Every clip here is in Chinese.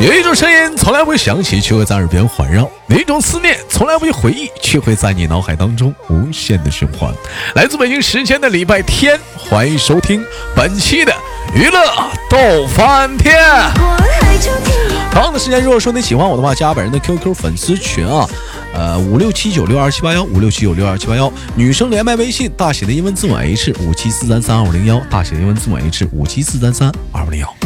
有一种声音从来不会响起，却会在耳边环绕；有一种思念从来不会回忆，却会在你脑海当中无限的循环。来自北京时间的礼拜天，欢迎收听本期的娱乐逗翻天。同样的时间，如果说你喜欢我的话，加本人的 QQ 粉丝群啊，呃，五六七九六二七八幺，五六七九六二七八幺。女生连麦微信，大写的英文字母 H 五七四三三二五零幺，大写的英文字母 H 五七四三三二五零幺。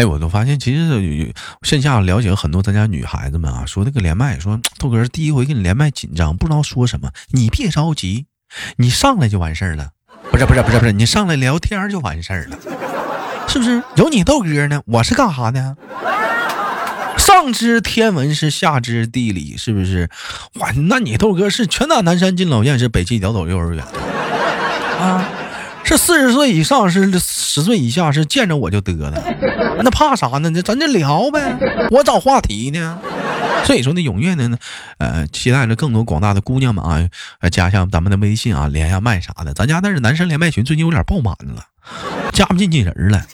哎，我都发现，其实线下了解很多咱家女孩子们啊，说那个连麦，说豆哥第一回跟你连麦紧张，不知道说什么。你别着急，你上来就完事儿了。不是不是不是不是，你上来聊天就完事儿了，是不是？有你豆哥呢，我是干啥的？上知天文是下知地理，是不是？哇，那你豆哥是拳打南山进老燕，是北汽屌走幼儿园啊？这四十岁以上，是十岁以下，是见着我就得了，那怕啥呢？那咱就聊呗，我找话题呢。所以说呢，踊跃的呢，呃，期待着更多广大的姑娘们啊，加一下咱们的微信啊，连下麦啥的。咱家那是男生连麦群，最近有点爆满了，加不进去人了。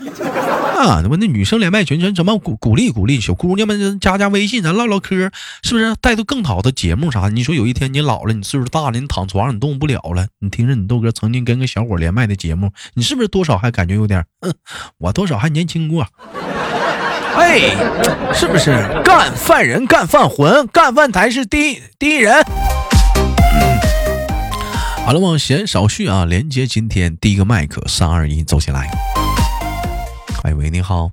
啊，那不那女生连麦群，咱怎么鼓鼓励鼓励小姑娘们加加微信，咱唠唠嗑，是不是带着更好的节目啥？你说有一天你老了，你岁数大了，你躺床上你动不了了，你听着你豆哥曾经跟个小伙连麦的节目，你是不是多少还感觉有点，嗯，我多少还年轻过？哎，是不是干饭人干饭魂，干饭才是第一第一人？嗯好了，往闲少叙啊，连接今天第一个麦克，三二一，走起来。哎喂，你好。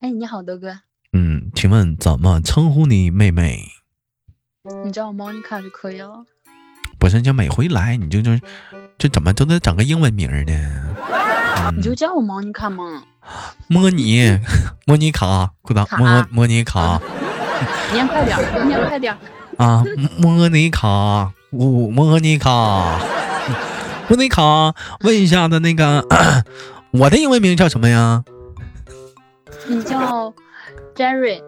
哎，你好，德哥。嗯，请问怎么称呼你妹妹？你叫我 Monica 就可以了。不是，就每回来你就就这怎么都得整个英文名呢？你就叫我 Monica 吗？摸你，莫妮卡，裤裆，莫莫妮卡。念快点，念快点。啊，莫妮卡，呜，莫妮卡，莫妮卡，问一下的那个。我的英文名叫什么呀？你叫 Jerry。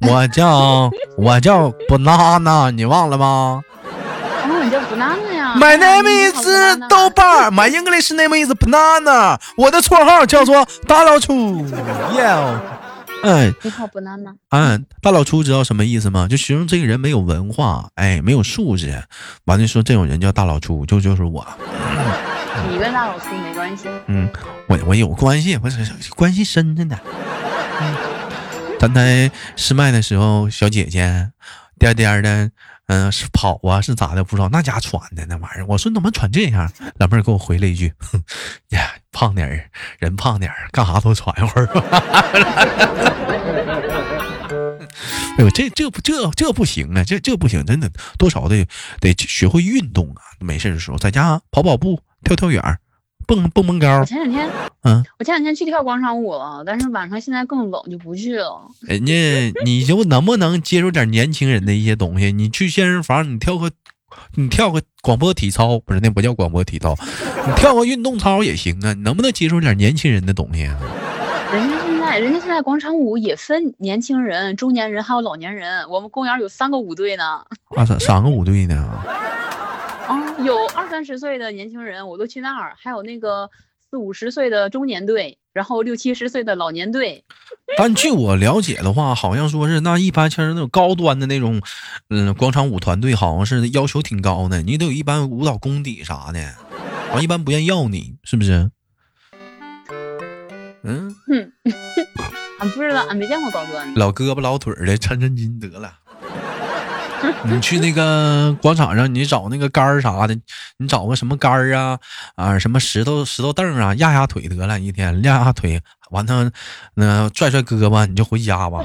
我叫 我叫 Banana，你忘了吗？哦，你叫 Banana 呀。My name is 豆瓣。My English name is Banana。我的绰号叫做大老粗。Yeah。哎，你好，Banana。嗯，大老粗知道什么意思吗？就形容这个人没有文化，哎，没有素质。完了说这种人叫大老粗，就就是我。你跟大老粗没关系。嗯，我我有关系，我是关系深着呢。刚才试麦的时候，小姐姐颠颠的，嗯，是跑啊，是咋的？不知道那家喘的那玩意儿。我说你怎么喘这样？老妹儿给我回了一句：“哼呀，胖点儿，人胖点儿，干啥都喘一会儿。”哎呦，这这不这这不行啊！这这不行，真的多少得得学会运动啊！没事的时候在家跑跑步。跳跳远，蹦蹦蹦高。我前两天，嗯，我前两天去跳广场舞了，但是晚上现在更冷，就不去了。人家，你就能不能接受点年轻人的一些东西？你去健身房，你跳个，你跳个广播体操，不是那不叫广播体操，你跳个运动操也行啊。你能不能接受点年轻人的东西啊？人家现在，人家现在广场舞也分年轻人、中年人还有老年人。我们公园有三个舞队呢。啊，三三个舞队呢？啊，有二三十岁的年轻人，我都去那儿；还有那个四五十岁的中年队，然后六七十岁的老年队。但据我了解的话，好像说是那一般像是那种高端的那种，嗯，广场舞团队，好像是要求挺高的，你得有一般舞蹈功底啥的，完一般不愿要你，是不是？嗯，俺 不知道，俺没见过高端的。老胳膊老腿的，抻抻筋得了。你去那个广场上，你找那个杆儿啥的，你找个什么杆儿啊啊，什么石头石头凳啊，压压腿得了，一天压压腿，完他那拽拽胳膊，你就回家吧。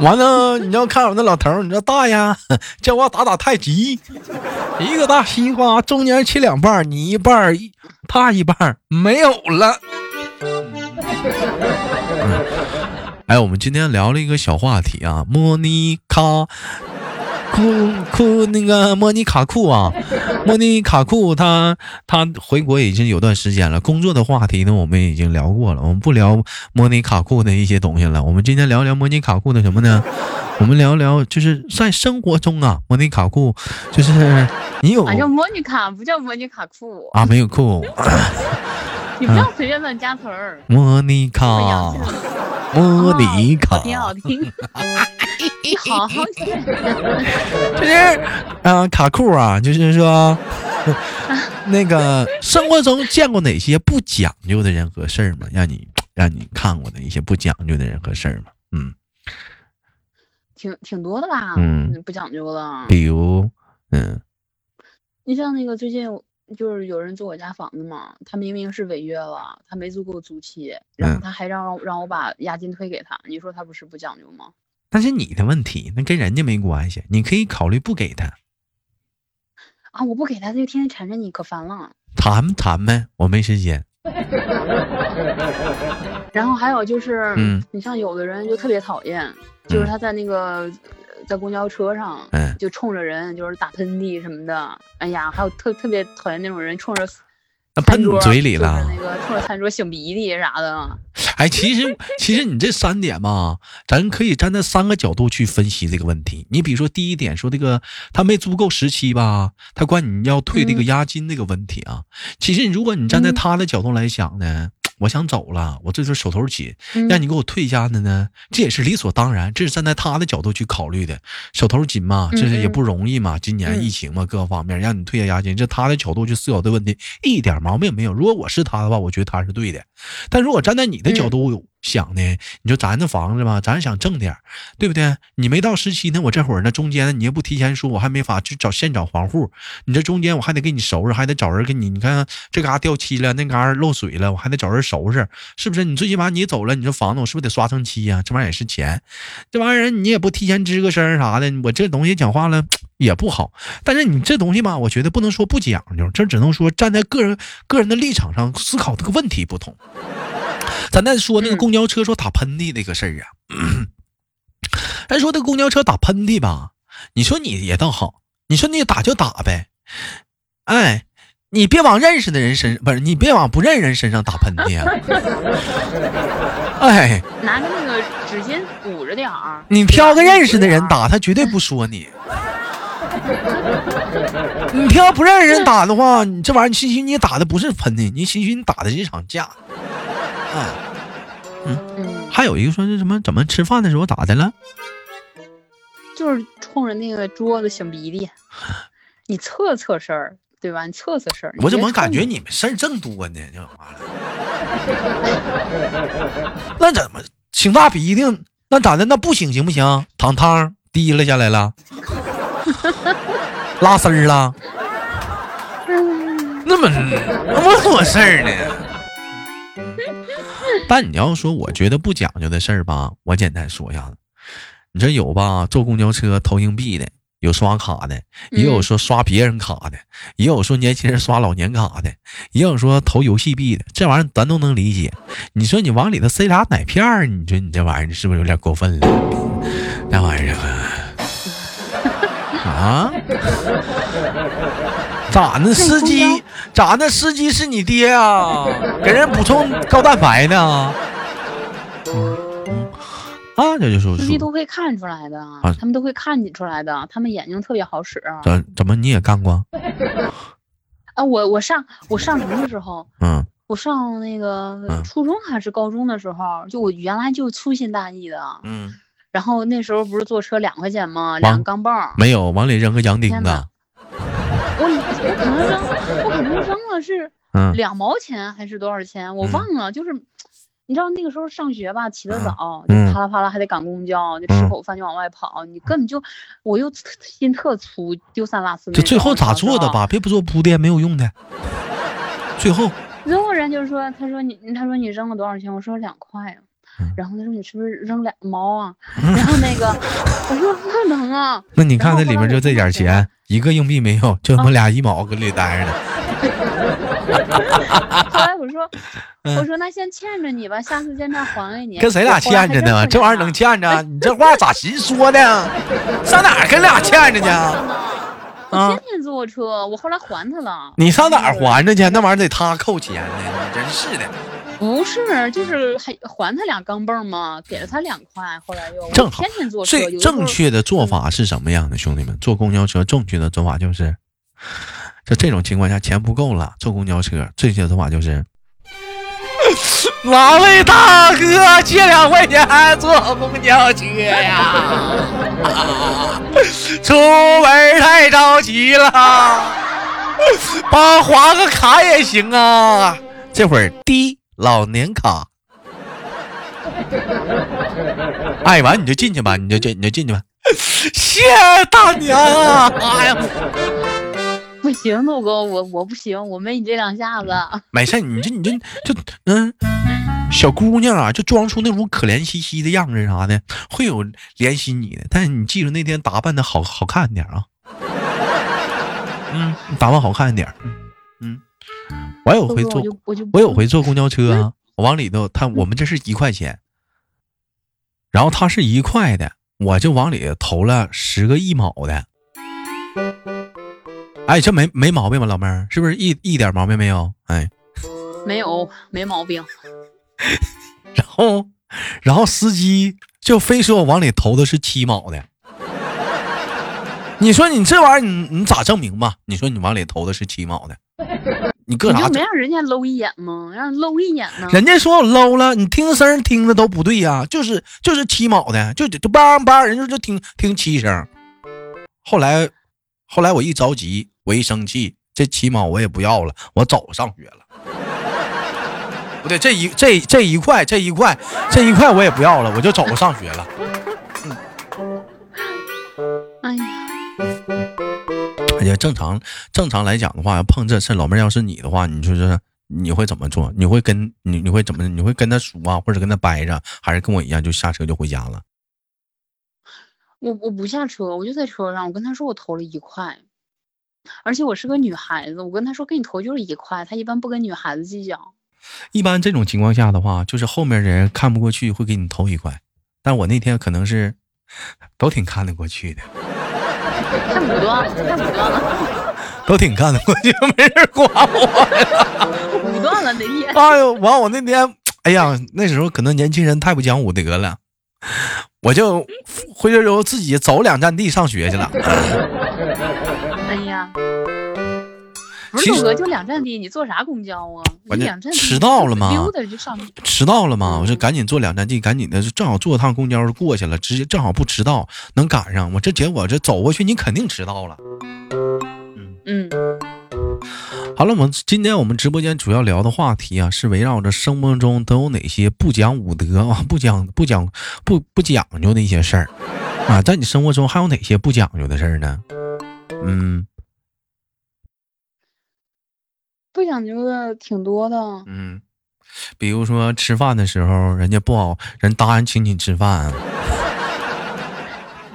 完了，你要看我那老头儿，你说大爷叫我打打太极，一个大西瓜中间切两半，你一半他一半没有了。哎，我们今天聊了一个小话题啊，莫妮卡库库那个莫妮卡库啊，莫妮卡库他他回国已经有段时间了。工作的话题呢，我们已经聊过了，我们不聊莫妮卡库的一些东西了。我们今天聊聊莫妮卡库的什么呢？我们聊聊，就是在生活中啊，莫妮卡库，就是你有啊，叫莫妮卡，不叫莫妮卡库。啊，没有库，你不要随便乱加词儿。莫妮卡，莫妮卡，挺好听。你好好听。就是啊，卡酷啊，就是说，那个生活中见过哪些不讲究的人和事儿吗？让你让你看过的一些不讲究的人和事儿吗？嗯。挺挺多的吧，嗯，不讲究的，比如，嗯，你像那个最近就是有人租我家房子嘛，他明明是违约了，他没足够租期，然后他还让让我把押金退给他，你说他不是不讲究吗？那是你的问题，那跟人家没关系，你可以考虑不给他。啊，我不给他，他就天天缠着你，可烦了。谈谈呗，我没时间。然后还有就是，嗯，你像有的人就特别讨厌。就是他在那个在公交车上，就冲着人就是打喷嚏什么的。哎呀，还有特特别讨厌那种人冲着喷嘴里了，那个冲着餐桌擤鼻涕啥的。哎，其实其实你这三点嘛，咱可以站在三个角度去分析这个问题。你比如说第一点，说这个他没租够时期吧，他管你要退这个押金这个问题啊。其实如果你站在他的角度来想呢。我想走了，我这是手头紧，让你给我退一下的呢，这也是理所当然，这是站在他的角度去考虑的，手头紧嘛，这是也不容易嘛，今年疫情嘛，各个方面让你退下押金，这他的角度去思考的问题一点毛病没有。如果我是他的话，我觉得他是对的，但如果站在你的角度。想呢？你说咱这房子吧，咱想挣点对不对？你没到时期呢，我这会儿呢，中间，你也不提前说，我还没法去找现找房户。你这中间我还得给你收拾，还得找人给你。你看这嘎掉漆了，那嘎漏水了，我还得找人收拾，是不是？你最起码你走了，你这房子我是不是得刷层漆呀？这玩意儿也是钱，这玩意儿你也不提前吱个声啥的，我这东西讲话了也不好。但是你这东西吧，我觉得不能说不讲究，这只能说站在个人个人的立场上思考这个问题不同。咱再说那个公交车说打喷嚏那个事儿啊，咱说那公交车打喷嚏吧，你说你也倒好，你说你打就打呗，哎，你别往认识的人身不是你别往不认识人身上打喷嚏啊，哎，拿个那个纸巾捂着点儿，你挑个认识的人打，他绝对不说你。你挑不认识人打的话，你这玩意儿，你兴许你打的不是喷嚏，你兴许你打的是一场架。嗯嗯，还有一个说是什么？怎么吃饭的时候咋的了？就是冲着那个桌子擤鼻涕。你测测事儿，对吧？你测测事儿。我怎么感觉你们事儿正多呢？那怎么擤大鼻涕？那咋的？那不擤行不行？淌汤滴了下来了，拉丝儿了。那么那么多事儿呢？但你要说，我觉得不讲究的事儿吧，我简单说一下子。你这有吧？坐公交车投硬币的，有刷卡的，也有说刷别人卡的，也有说年轻人刷老年卡的，也有说投游戏币的。这玩意儿咱都能理解。你说你往里头塞俩奶片儿，你说你这玩意儿是不是有点过分了？那玩意儿啊？咋呢？司机咋呢？司机是你爹啊？给人补充高蛋白呢？啊，这就是司机都会看出来的，他们都会看你出来的，他们眼睛特别好使。怎怎么你也干过？啊，我我上我上什么的时候？嗯，我上那个初中还是高中的时候，就我原来就粗心大意的。嗯，然后那时候不是坐车两块钱吗？两个钢镚没有往里扔个洋钉子。我我可能扔，我可能扔了是两毛钱还是多少钱，我忘了。就是你知道那个时候上学吧，起得早，就啪啦啪啦还得赶公交，就吃口饭就往外跑，你根本就我又心特粗，丢三落四。这最后咋做的吧？别不做铺垫，没有用的。最后，最后人就是说，他说你，他说你扔了多少钱？我说两块啊。然后他说你是不是扔两毛啊？然后那个 我说不能啊。那你看那里面就这点钱。一个硬币没有，就他妈俩一毛搁里待着呢。后来我说，我说那先欠着你吧，下次见面还给你。跟谁俩欠着呢？这玩意儿能欠着？你这话咋寻说的？上哪跟俩欠着呢？我天天坐车，我后来还他了。你上哪还着去？那玩意儿得他扣钱呢，你真是的。不是，就是还还他俩钢镚吗？给了他两块，后来又正好天天坐车。最正确的做法是什么样的，兄弟们？坐公交车正确的做法就是，在这种情况下钱不够了，坐公交车正确的做法就是，哪位大哥借两块钱坐公交车呀？出门太着急了，帮划个卡也行啊。这会儿滴。老年卡，爱，完你就进去吧，你就进，你就进去吧。谢大娘啊！哎呀，不行，豆哥，我我不行，我没你这两下子。没事，你这你这就嗯，小姑娘啊，就装出那种可怜兮兮的样子啥的，会有怜惜你的。但是你记住那天打扮的好好看点啊。嗯，打扮好看一点。嗯。我有回坐，我有回坐公交车啊！我往里头，他我们这是一块钱，然后他是一块的，我就往里投了十个一毛的。哎，这没没毛病吧，老妹儿？是不是一一点毛病没有？哎，没有，没毛病。然后，然后司机就非说我往里投的是七毛的。你说你这玩意儿，你你咋证明吧？你说你往里投的是七毛的。你搁啥？没让人家搂一眼吗？让搂一眼呢？人家说我搂了，你听声听着都不对呀，就是就是七毛的，就就梆梆，人家就听听七声。后来，后来我一着急，我一生气，这七毛我也不要了，我走上学了。不对，这一这这一块这一块这一块我也不要了，我就走上学了。也正常，正常来讲的话，碰这事，老妹儿要是你的话，你就是你会怎么做？你会跟你你会怎么？你会跟他数啊，或者跟他掰着，还是跟我一样就下车就回家了？我我不下车，我就在车上。我跟他说我投了一块，而且我是个女孩子，我跟他说给你投就是一块。他一般不跟女孩子计较。一般这种情况下的话，就是后面人看不过去会给你投一块，但我那天可能是都挺看得过去的。看武断了，太武断了，都挺干的，我就没人管我。武断了那天。哎呦，完我那天，哎呀，那时候可能年轻人太不讲武德了，我就回去之后自己走两站地上学去了。不是哥，就两站地，你坐啥公交啊？两站迟到了吗？溜达就上。迟到了吗？我说赶紧坐两站地，赶紧的，正好坐趟公交过去了，直接正好不迟到，能赶上。我这结果这走过去，你肯定迟到了。嗯嗯。好了，我们今天我们直播间主要聊的话题啊，是围绕着生活中都有哪些不讲武德啊、不讲不讲不不讲究的一些事儿啊，在你生活中还有哪些不讲究的事儿呢？嗯。不讲究的挺多的，嗯，比如说吃饭的时候，人家不好，人答应请你吃饭。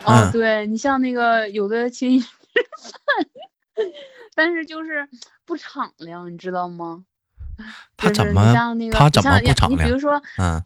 哦，对你像那个有的请你吃饭，但是就是不敞亮，你知道吗？他怎么？他怎么不敞亮？你比如说，嗯，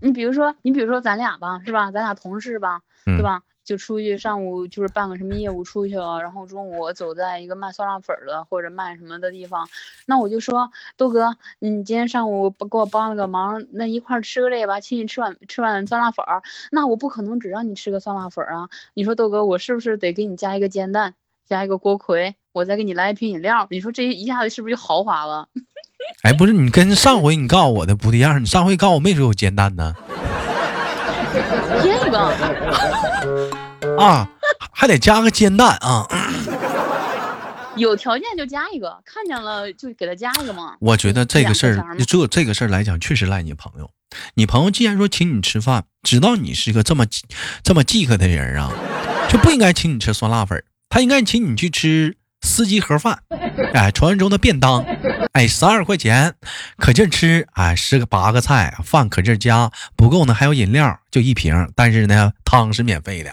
你比如说，你比如说咱俩吧，是吧？咱俩同事吧，对吧？就出去上午就是办个什么业务出去了，然后中午走在一个卖酸辣粉的或者卖什么的地方，那我就说豆哥，你今天上午给我帮了个忙，那一块吃个这个吧，请你吃碗吃碗酸辣粉儿。那我不可能只让你吃个酸辣粉儿啊，你说豆哥，我是不是得给你加一个煎蛋，加一个锅盔，我再给你来一瓶饮料？你说这一下子是不是就豪华了？哎，不是，你跟上回你告诉我的不一样，你上回告诉我没说有煎蛋呢。添一个啊，还得加个煎蛋啊！有条件就加一个，看见了就给他加一个嘛。我觉得这个事儿，就这个事儿来讲，确实赖你朋友。你朋友既然说请你吃饭，知道你是个这么这么饥渴的人啊，就不应该请你吃酸辣粉，他应该请你去吃。司机盒饭，哎，传说中的便当，哎，十二块钱，可劲吃，哎，十个八个菜，饭可劲加，不够呢还有饮料，就一瓶，但是呢汤是免费的，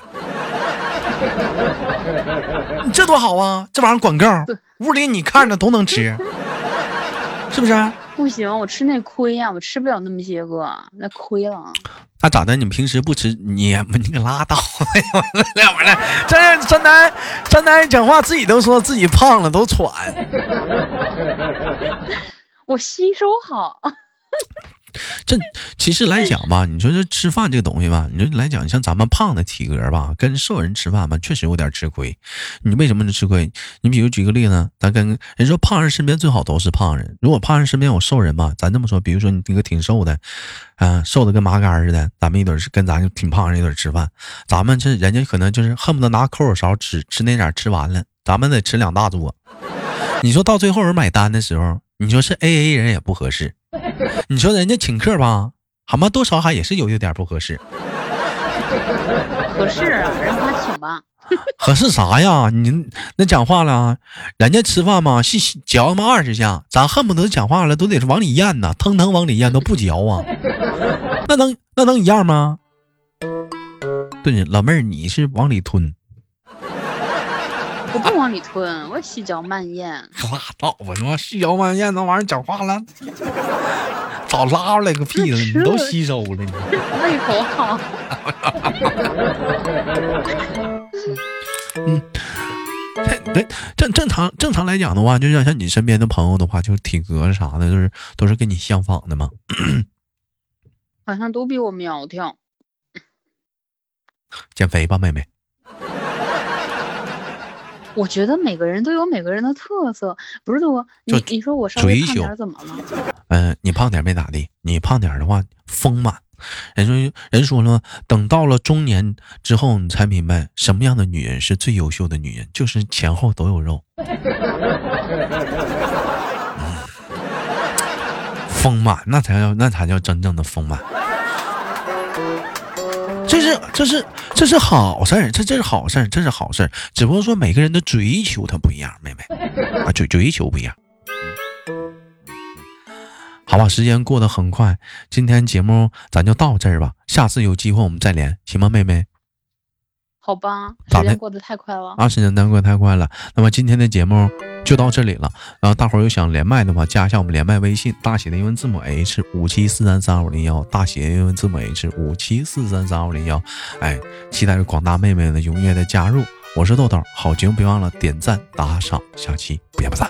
你 这多好啊！这玩意儿广告，屋里你看着都能吃，是不是？不行，我吃那亏呀，我吃不了那么些个，那亏了。那咋的？你平时不吃？你你可拉倒！两会儿这山南山南讲话自己都说自己胖了，都喘。我吸收好。这其实来讲吧，你说这吃饭这个东西吧，你说来讲，像咱们胖的体格吧，跟瘦人吃饭吧，确实有点吃亏。你为什么能吃亏？你比如举个例子，咱跟人说胖人身边最好都是胖人。如果胖人身边有瘦人吧，咱这么说，比如说你那个挺瘦的，啊，瘦的跟麻杆似的，咱们一顿是跟咱挺胖人一顿吃饭，咱们这人家可能就是恨不得拿抠手勺吃吃那点吃完了，咱们得吃两大桌。你说到最后人买单的时候，你说是 A A 人也不合适。你说人家请客吧，好吗？多少还也是有一点不合适。合适啊，让他请吧。合适啥呀？你那讲话了，人家吃饭嘛，细嚼他妈二十下，咱恨不得讲话了都得是往里咽呐，腾腾往里咽都不嚼啊。那能那能一样吗？对，老妹儿你是往里吞。我不往里吞，我细嚼慢咽。拉倒吧，你妈细嚼慢咽那玩意儿讲话了，早拉出来个屁了，你都吸收了，你胃口好。嗯，对，正正常正常来讲的话，就像像你身边的朋友的话，就是体格啥的，就是都是跟你相仿的吗？好像都比我苗条。减肥吧，妹妹。我觉得每个人都有每个人的特色，不是多。你你说我稍微胖点怎么了？嗯，你胖点没咋地，你胖点的话丰满。人说人说了，等到了中年之后，你才明白什么样的女人是最优秀的女人，就是前后都有肉。丰满，那才叫那才叫真正的丰满。这是这是这是好事儿，这这是好事儿，这是好事儿。只不过说每个人的追求它不一样，妹妹啊，追追求不一样。好吧，时间过得很快，今天节目咱就到这儿吧。下次有机会我们再连，行吗，妹妹？好吧，时间过得太快了啊！时间过得太快了。那么今天的节目就到这里了。然后大伙儿有想连麦的话，加一下我们连麦微信，大写的英文字母 H 五七四三三五零幺，大写的英文字母 H 五七四三三五零幺。哎，期待着广大妹妹的踊跃的加入。我是豆豆，好节目别忘了点赞打赏，下期不见不散。